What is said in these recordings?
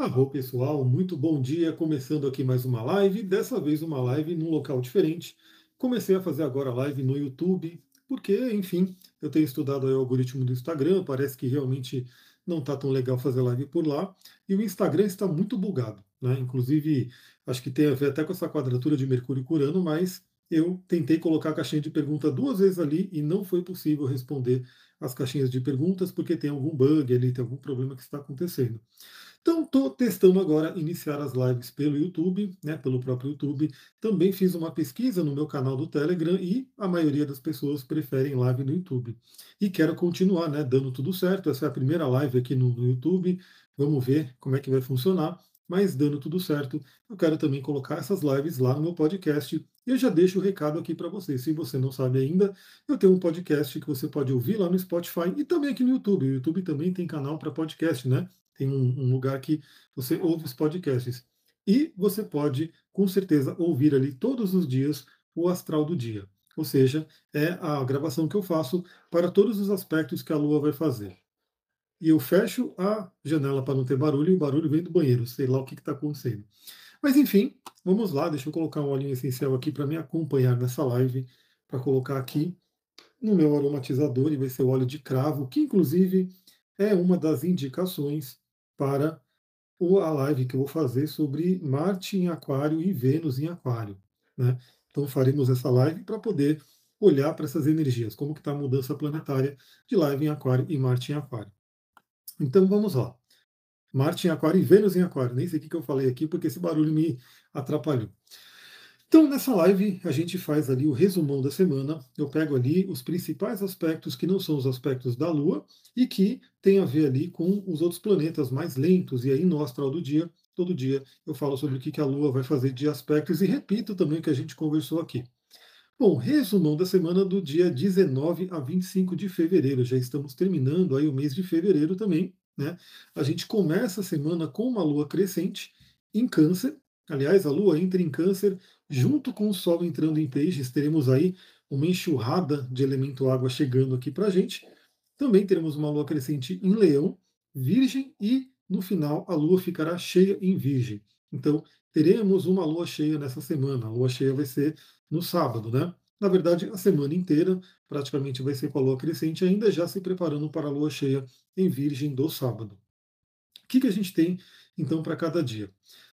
Arro pessoal, muito bom dia. Começando aqui mais uma live, dessa vez uma live num local diferente. Comecei a fazer agora live no YouTube, porque, enfim, eu tenho estudado o algoritmo do Instagram, parece que realmente não está tão legal fazer live por lá, e o Instagram está muito bugado, né? Inclusive, acho que tem a ver até com essa quadratura de Mercúrio curando, mas eu tentei colocar a caixinha de pergunta duas vezes ali e não foi possível responder as caixinhas de perguntas, porque tem algum bug ali, tem algum problema que está acontecendo. Então, estou testando agora iniciar as lives pelo YouTube, né, pelo próprio YouTube. Também fiz uma pesquisa no meu canal do Telegram e a maioria das pessoas preferem live no YouTube. E quero continuar, né, dando tudo certo. Essa é a primeira live aqui no, no YouTube. Vamos ver como é que vai funcionar. Mas dando tudo certo, eu quero também colocar essas lives lá no meu podcast. Eu já deixo o recado aqui para você. Se você não sabe ainda, eu tenho um podcast que você pode ouvir lá no Spotify e também aqui no YouTube. O YouTube também tem canal para podcast, né? Tem um, um lugar que você ouve os podcasts. E você pode, com certeza, ouvir ali todos os dias o astral do dia. Ou seja, é a gravação que eu faço para todos os aspectos que a Lua vai fazer. E eu fecho a janela para não ter barulho e o barulho vem do banheiro, sei lá o que está acontecendo. Mas enfim, vamos lá, deixa eu colocar um olhinho essencial aqui para me acompanhar nessa live, para colocar aqui no meu aromatizador, e vai ser o óleo de cravo, que inclusive é uma das indicações para a live que eu vou fazer sobre Marte em Aquário e Vênus em Aquário. Né? Então faremos essa live para poder olhar para essas energias, como que está a mudança planetária de live em Aquário e Marte em Aquário. Então vamos lá. Marte em Aquário e Vênus em Aquário. Nem sei o que eu falei aqui porque esse barulho me atrapalhou. Então, nessa live, a gente faz ali o resumão da semana. Eu pego ali os principais aspectos que não são os aspectos da Lua e que tem a ver ali com os outros planetas mais lentos. E aí, no astral do dia, todo dia eu falo sobre o que a Lua vai fazer de aspectos e repito também o que a gente conversou aqui. Bom, resumão da semana do dia 19 a 25 de fevereiro. Já estamos terminando aí o mês de fevereiro também. Né? A gente começa a semana com uma lua crescente em câncer. Aliás, a lua entra em câncer junto com o Sol entrando em peixes, teremos aí uma enxurrada de elemento água chegando aqui para a gente. Também teremos uma lua crescente em Leão, Virgem e no final a lua ficará cheia em Virgem. Então teremos uma lua cheia nessa semana. A lua cheia vai ser no sábado, né? Na verdade, a semana inteira praticamente vai ser com a lua crescente, ainda já se preparando para a lua cheia em Virgem do sábado. O que, que a gente tem então para cada dia?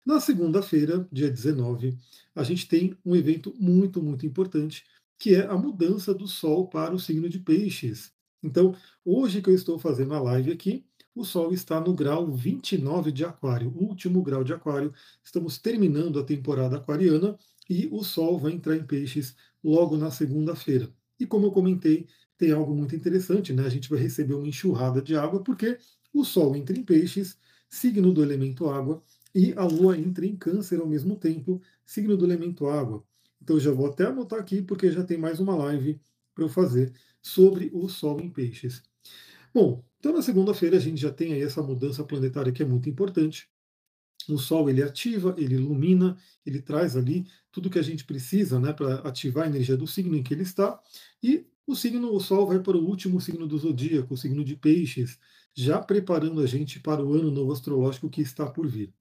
Na segunda-feira, dia 19, a gente tem um evento muito, muito importante, que é a mudança do Sol para o signo de Peixes. Então, hoje que eu estou fazendo a live aqui, o Sol está no grau 29 de Aquário, último grau de Aquário. Estamos terminando a temporada aquariana e o Sol vai entrar em Peixes logo na segunda-feira. E como eu comentei, tem algo muito interessante, né? A gente vai receber uma enxurrada de água, porque o Sol entra em Peixes, signo do elemento água, e a Lua entra em Câncer ao mesmo tempo, signo do elemento água. Então já vou até anotar aqui, porque já tem mais uma live para eu fazer sobre o Sol em Peixes. Bom, então na segunda-feira a gente já tem aí essa mudança planetária que é muito importante. O Sol ele ativa, ele ilumina, ele traz ali tudo que a gente precisa né, para ativar a energia do signo em que ele está. E o signo, o Sol vai para o último signo do zodíaco, o signo de Peixes, já preparando a gente para o ano novo astrológico que está por vir.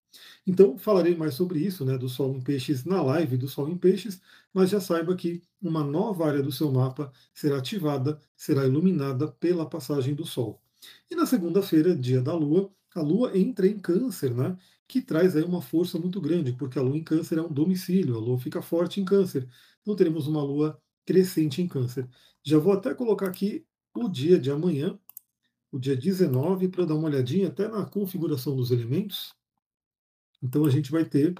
Então, falarei mais sobre isso, né, do Sol em Peixes, na live do Sol em Peixes, mas já saiba que uma nova área do seu mapa será ativada, será iluminada pela passagem do Sol. E na segunda-feira, dia da Lua, a Lua entra em Câncer, né, que traz aí uma força muito grande, porque a Lua em Câncer é um domicílio, a Lua fica forte em Câncer. Então teremos uma Lua crescente em Câncer. Já vou até colocar aqui o dia de amanhã, o dia 19, para dar uma olhadinha até na configuração dos elementos. Então a gente vai ter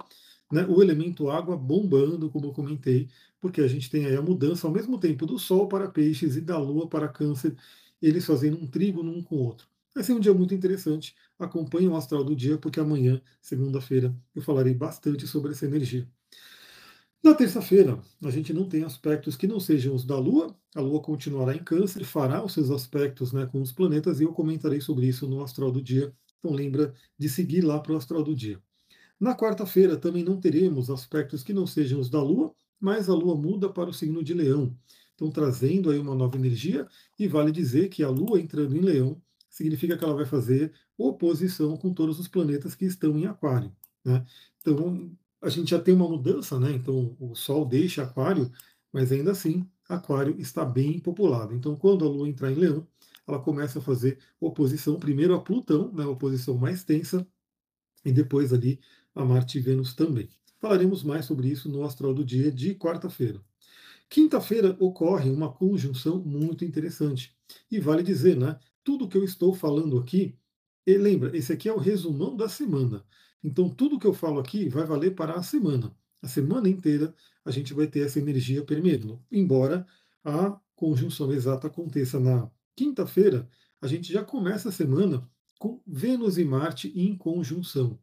né, o elemento água bombando, como eu comentei, porque a gente tem aí a mudança ao mesmo tempo do Sol para peixes e da Lua para câncer, eles fazendo um trigo um com o outro. Vai ser um dia muito interessante. Acompanhe o astral do dia, porque amanhã, segunda-feira, eu falarei bastante sobre essa energia. Na terça-feira, a gente não tem aspectos que não sejam os da Lua. A Lua continuará em Câncer, fará os seus aspectos né, com os planetas e eu comentarei sobre isso no astral do dia. Então lembra de seguir lá para o astral do dia. Na quarta-feira também não teremos aspectos que não sejam os da Lua, mas a Lua muda para o signo de Leão. Então, trazendo aí uma nova energia, e vale dizer que a Lua entrando em Leão significa que ela vai fazer oposição com todos os planetas que estão em Aquário. Né? Então, a gente já tem uma mudança, né? Então, o Sol deixa Aquário, mas ainda assim, Aquário está bem populado. Então, quando a Lua entrar em Leão, ela começa a fazer oposição primeiro a Plutão, né, oposição mais tensa, e depois ali a Marte e Vênus também. Falaremos mais sobre isso no Astral do Dia de quarta-feira. Quinta-feira ocorre uma conjunção muito interessante. E vale dizer, né? Tudo que eu estou falando aqui, e lembra, esse aqui é o resumão da semana. Então, tudo que eu falo aqui vai valer para a semana. A semana inteira a gente vai ter essa energia permeando. Embora a conjunção exata aconteça na quinta-feira, a gente já começa a semana com Vênus e Marte em conjunção.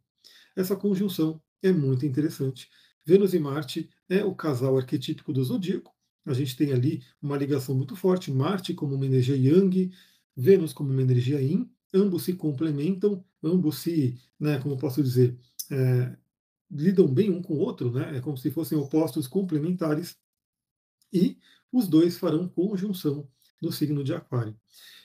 Essa conjunção é muito interessante. Vênus e Marte é o casal arquetípico do zodíaco. A gente tem ali uma ligação muito forte, Marte como uma energia Yang, Vênus como uma energia Yin, ambos se complementam, ambos se, né, como posso dizer, é, lidam bem um com o outro, né? É como se fossem opostos complementares. E os dois farão conjunção no signo de Aquário.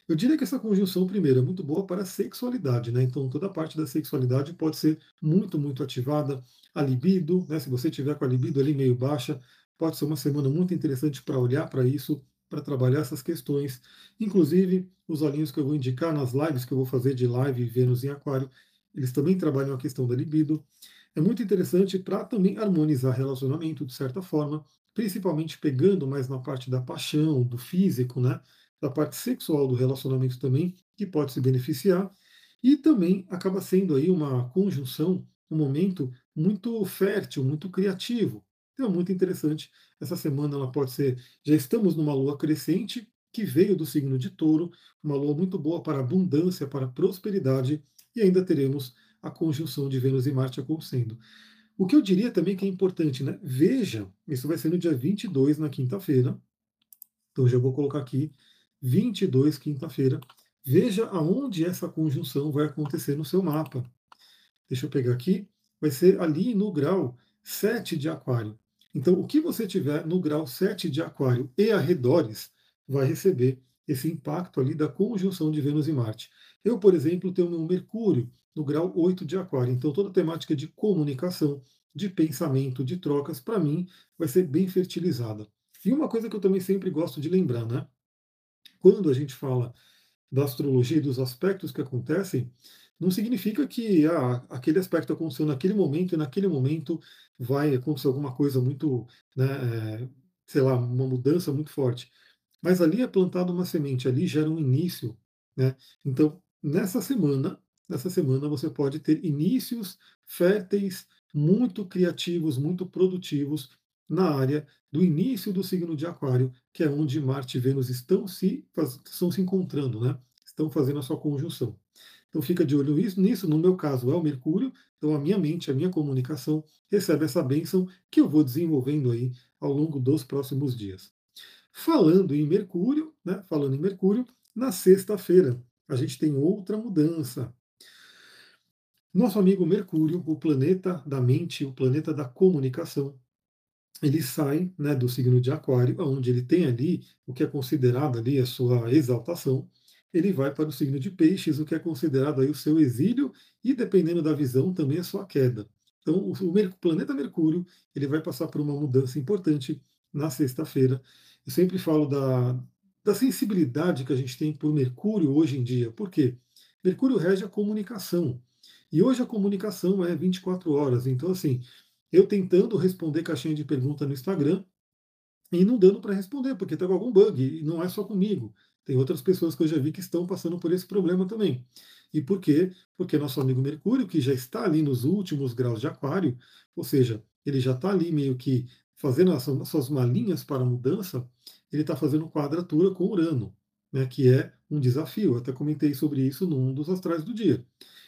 Eu diria que essa conjunção, primeiro, é muito boa para a sexualidade, né? Então, toda a parte da sexualidade pode ser muito, muito ativada. A libido, né? Se você tiver com a libido ali meio baixa, pode ser uma semana muito interessante para olhar para isso, para trabalhar essas questões. Inclusive, os olhinhos que eu vou indicar nas lives que eu vou fazer de live Vênus em Aquário, eles também trabalham a questão da libido. É muito interessante para também harmonizar relacionamento, de certa forma, principalmente pegando mais na parte da paixão, do físico, né? da parte sexual do relacionamento também, que pode se beneficiar, e também acaba sendo aí uma conjunção, um momento muito fértil, muito criativo. Então, é muito interessante. Essa semana ela pode ser. Já estamos numa lua crescente, que veio do signo de touro, uma lua muito boa para abundância, para prosperidade, e ainda teremos a conjunção de Vênus e Marte acontecendo. O que eu diria também que é importante, né? Veja, isso vai ser no dia 22, na quinta-feira. Então já vou colocar aqui 22, quinta-feira. Veja aonde essa conjunção vai acontecer no seu mapa. Deixa eu pegar aqui. Vai ser ali no grau 7 de Aquário. Então, o que você tiver no grau 7 de Aquário e arredores vai receber esse impacto ali da conjunção de Vênus e Marte. Eu, por exemplo, tenho meu Mercúrio no grau 8 de Aquário. Então, toda a temática de comunicação, de pensamento, de trocas, para mim, vai ser bem fertilizada. E uma coisa que eu também sempre gosto de lembrar, né? Quando a gente fala da astrologia e dos aspectos que acontecem, não significa que ah, aquele aspecto aconteceu naquele momento e naquele momento vai acontecer alguma coisa muito, né, é, sei lá, uma mudança muito forte. Mas ali é plantada uma semente, ali gera um início, né? Então, nessa semana, nessa semana você pode ter inícios férteis, muito criativos, muito produtivos na área do início do signo de Aquário, que é onde Marte e Vênus estão se, estão se encontrando, né? estão fazendo a sua conjunção. Então fica de olho nisso, no meu caso é o Mercúrio, então a minha mente, a minha comunicação recebe essa bênção que eu vou desenvolvendo aí ao longo dos próximos dias. Falando em Mercúrio, né, falando em Mercúrio, na sexta-feira a gente tem outra mudança. Nosso amigo Mercúrio, o planeta da mente, o planeta da comunicação, ele sai né, do signo de Aquário, onde ele tem ali o que é considerado ali a sua exaltação, ele vai para o signo de Peixes, o que é considerado aí o seu exílio e, dependendo da visão, também a sua queda. Então, o, planeta Mercúrio ele vai passar por uma mudança importante na sexta-feira. Eu sempre falo da, da sensibilidade que a gente tem por Mercúrio hoje em dia. Por quê? Mercúrio rege a comunicação. E hoje a comunicação é 24 horas. Então, assim, eu tentando responder caixinha de pergunta no Instagram e não dando para responder, porque está com algum bug, e não é só comigo. Tem outras pessoas que eu já vi que estão passando por esse problema também. E por quê? Porque nosso amigo Mercúrio, que já está ali nos últimos graus de Aquário, ou seja, ele já está ali meio que fazendo as suas malinhas para a mudança, ele está fazendo quadratura com Urano, né, que é um desafio. Eu até comentei sobre isso num dos astrais do dia.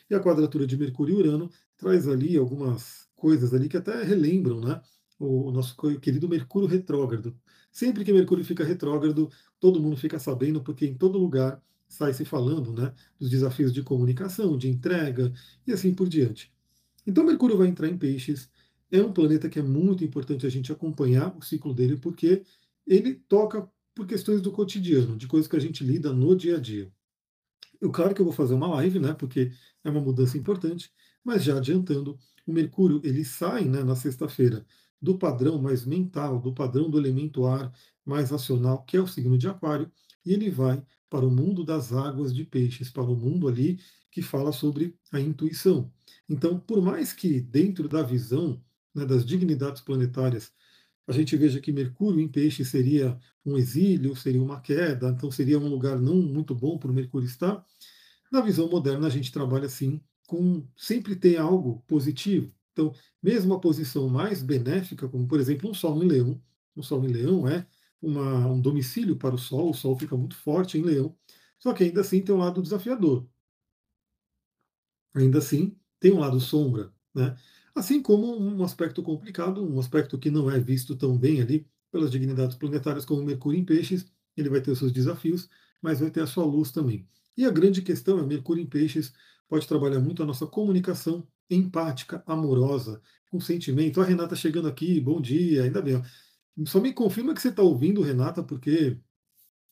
E a quadratura de Mercúrio e Urano traz ali algumas coisas ali que até relembram né, o, nosso querido Mercúrio retrógrado. Sempre que Mercúrio fica retrógrado, todo mundo fica sabendo, porque em todo lugar sai se falando né, dos desafios de comunicação, de entrega e assim por diante. Então, Mercúrio vai entrar em Peixes. É um planeta que é muito importante a gente acompanhar o ciclo dele, porque ele toca por questões do cotidiano, de coisas que a gente lida no dia a dia. Eu, claro que eu vou fazer uma live, né? Porque é uma mudança importante, mas já adiantando, o Mercúrio ele sai né, na sexta-feira do padrão mais mental, do padrão do elemento ar mais racional, que é o signo de Aquário, e ele vai para o mundo das águas de peixes, para o mundo ali que fala sobre a intuição. Então, por mais que dentro da visão né, das dignidades planetárias a gente veja que Mercúrio em peixe seria um exílio, seria uma queda, então seria um lugar não muito bom para o Mercúrio estar. Na visão moderna, a gente trabalha assim, com sempre tem algo positivo. Então, mesmo a posição mais benéfica, como por exemplo um Sol em Leão, um Sol em Leão é uma, um domicílio para o Sol, o Sol fica muito forte em Leão, só que ainda assim tem um lado desafiador. Ainda assim, tem um lado sombra, né? Assim como um aspecto complicado, um aspecto que não é visto tão bem ali pelas dignidades planetárias como Mercúrio em Peixes, ele vai ter os seus desafios, mas vai ter a sua luz também. E a grande questão é Mercúrio em Peixes pode trabalhar muito a nossa comunicação empática, amorosa, com sentimento. A Renata chegando aqui, bom dia, ainda bem. Só me confirma que você está ouvindo, Renata, porque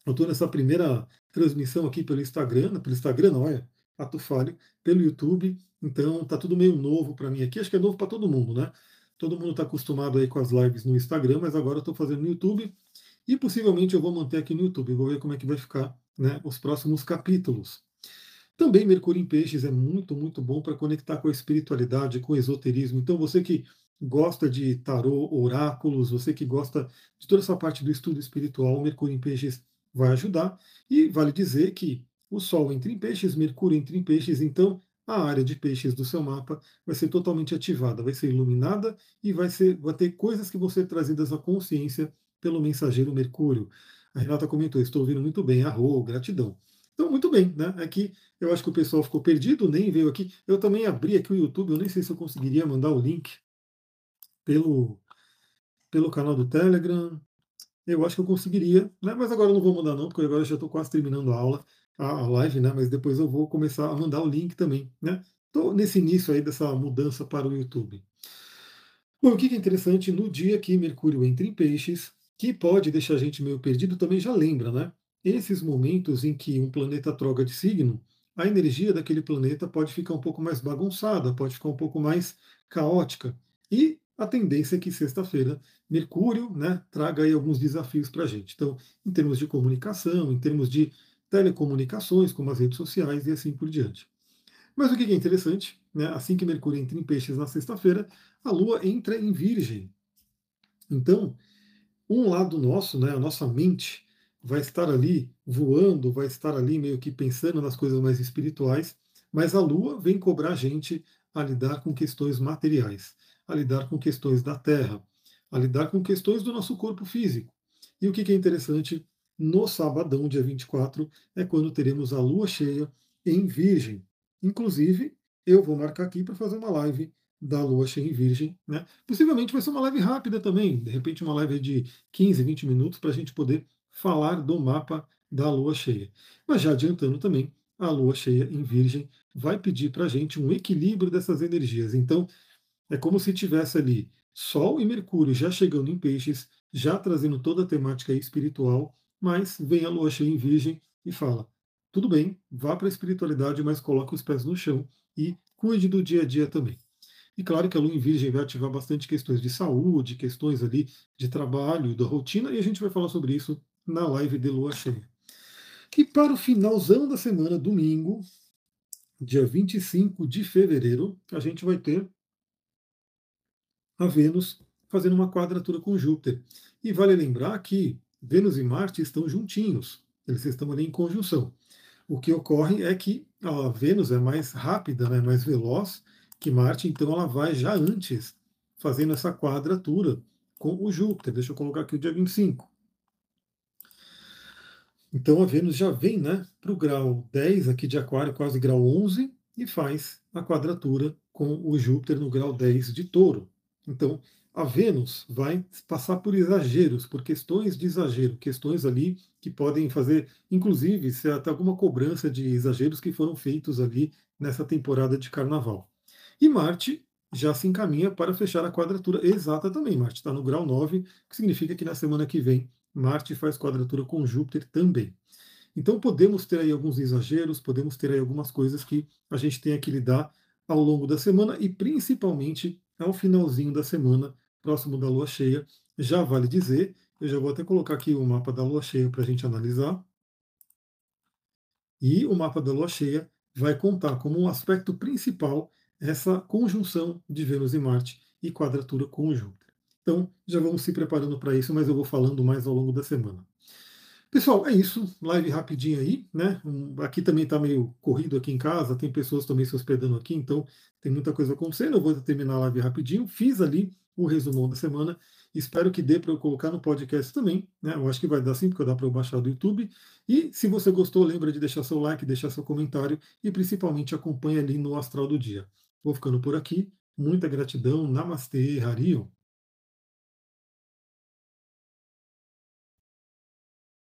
eu estou nessa primeira transmissão aqui pelo Instagram, pelo Instagram, não é? Ato Falho, pelo YouTube. Então tá tudo meio novo para mim aqui. Acho que é novo para todo mundo, né? Todo mundo está acostumado aí com as lives no Instagram, mas agora eu estou fazendo no YouTube e possivelmente eu vou manter aqui no YouTube. Vou ver como é que vai ficar né, os próximos capítulos. Também Mercúrio em Peixes é muito, muito bom para conectar com a espiritualidade, com o esoterismo. Então você que gosta de tarô, oráculos, você que gosta de toda essa parte do estudo espiritual, Mercúrio em Peixes vai ajudar. E vale dizer que o Sol entra em Peixes, Mercúrio entra em Peixes, então a área de peixes do seu mapa vai ser totalmente ativada, vai ser iluminada e vai, ser, vai ter coisas que vão ser trazidas à consciência pelo mensageiro Mercúrio. A Renata comentou, estou ouvindo muito bem, arro, gratidão. Então, muito bem, né? Aqui eu acho que o pessoal ficou perdido, nem veio aqui. Eu também abri aqui o YouTube, eu nem sei se eu conseguiria mandar o link pelo, pelo canal do Telegram. Eu acho que eu conseguiria, né? mas agora eu não vou mandar não, porque agora eu já estou quase terminando a aula a live, né? Mas depois eu vou começar a mandar o link também, né? Estou nesse início aí dessa mudança para o YouTube. Bom, o que é interessante, no dia que Mercúrio entra em peixes, que pode deixar a gente meio perdido, também já lembra, né? Esses momentos em que um planeta troca de signo, a energia daquele planeta pode ficar um pouco mais bagunçada, pode ficar um pouco mais caótica. E a tendência é que sexta-feira Mercúrio né, traga aí alguns desafios para a gente. Então, em termos de comunicação, em termos de telecomunicações, como as redes sociais e assim por diante. Mas o que é interessante, né, assim que Mercúrio entra em peixes na sexta-feira, a Lua entra em Virgem. Então, um lado nosso, né, a nossa mente, vai estar ali voando, vai estar ali meio que pensando nas coisas mais espirituais, mas a Lua vem cobrar a gente a lidar com questões materiais, a lidar com questões da Terra, a lidar com questões do nosso corpo físico. E o que é interessante no sabadão, dia 24, é quando teremos a lua cheia em Virgem. Inclusive, eu vou marcar aqui para fazer uma live da lua cheia em Virgem. Né? Possivelmente vai ser uma live rápida também, de repente uma live de 15, 20 minutos para a gente poder falar do mapa da lua cheia. Mas já adiantando também, a lua cheia em Virgem vai pedir para a gente um equilíbrio dessas energias. Então, é como se tivesse ali Sol e Mercúrio já chegando em peixes, já trazendo toda a temática espiritual mas vem a lua cheia em virgem e fala: tudo bem, vá para a espiritualidade, mas coloque os pés no chão e cuide do dia a dia também. E claro que a lua em virgem vai ativar bastante questões de saúde, questões ali de trabalho, da rotina, e a gente vai falar sobre isso na live de lua cheia. E para o finalzão da semana, domingo, dia 25 de fevereiro, a gente vai ter a Vênus fazendo uma quadratura com Júpiter. E vale lembrar que Vênus e Marte estão juntinhos, eles estão ali em conjunção. O que ocorre é que a Vênus é mais rápida, né, mais veloz que Marte, então ela vai já antes fazendo essa quadratura com o Júpiter. Deixa eu colocar aqui o dia 25. Então a Vênus já vem né, para o grau 10 aqui de Aquário, quase grau 11, e faz a quadratura com o Júpiter no grau 10 de Touro. Então a Vênus vai passar por exageros, por questões de exagero, questões ali que podem fazer, inclusive, se até alguma cobrança de exageros que foram feitos ali nessa temporada de carnaval. E Marte já se encaminha para fechar a quadratura exata também. Marte está no grau 9, que significa que na semana que vem Marte faz quadratura com Júpiter também. Então podemos ter aí alguns exageros, podemos ter aí algumas coisas que a gente tem que lidar ao longo da semana e principalmente ao finalzinho da semana, próximo da lua cheia. Já vale dizer, eu já vou até colocar aqui o mapa da lua cheia para a gente analisar. E o mapa da lua cheia vai contar como um aspecto principal essa conjunção de Vênus e Marte e quadratura com Júpiter. Então, já vamos se preparando para isso, mas eu vou falando mais ao longo da semana. Pessoal, é isso. Live rapidinho aí, né? aqui também está meio corrido aqui em casa, tem pessoas também se hospedando aqui, então tem muita coisa acontecendo. Eu vou terminar a live rapidinho. Fiz ali o resumão da semana. Espero que dê para eu colocar no podcast também. Né? Eu acho que vai dar sim, porque dá para eu baixar do YouTube. E se você gostou, lembra de deixar seu like, deixar seu comentário e principalmente acompanha ali no Astral do Dia. Vou ficando por aqui. Muita gratidão. Namastê, Harion.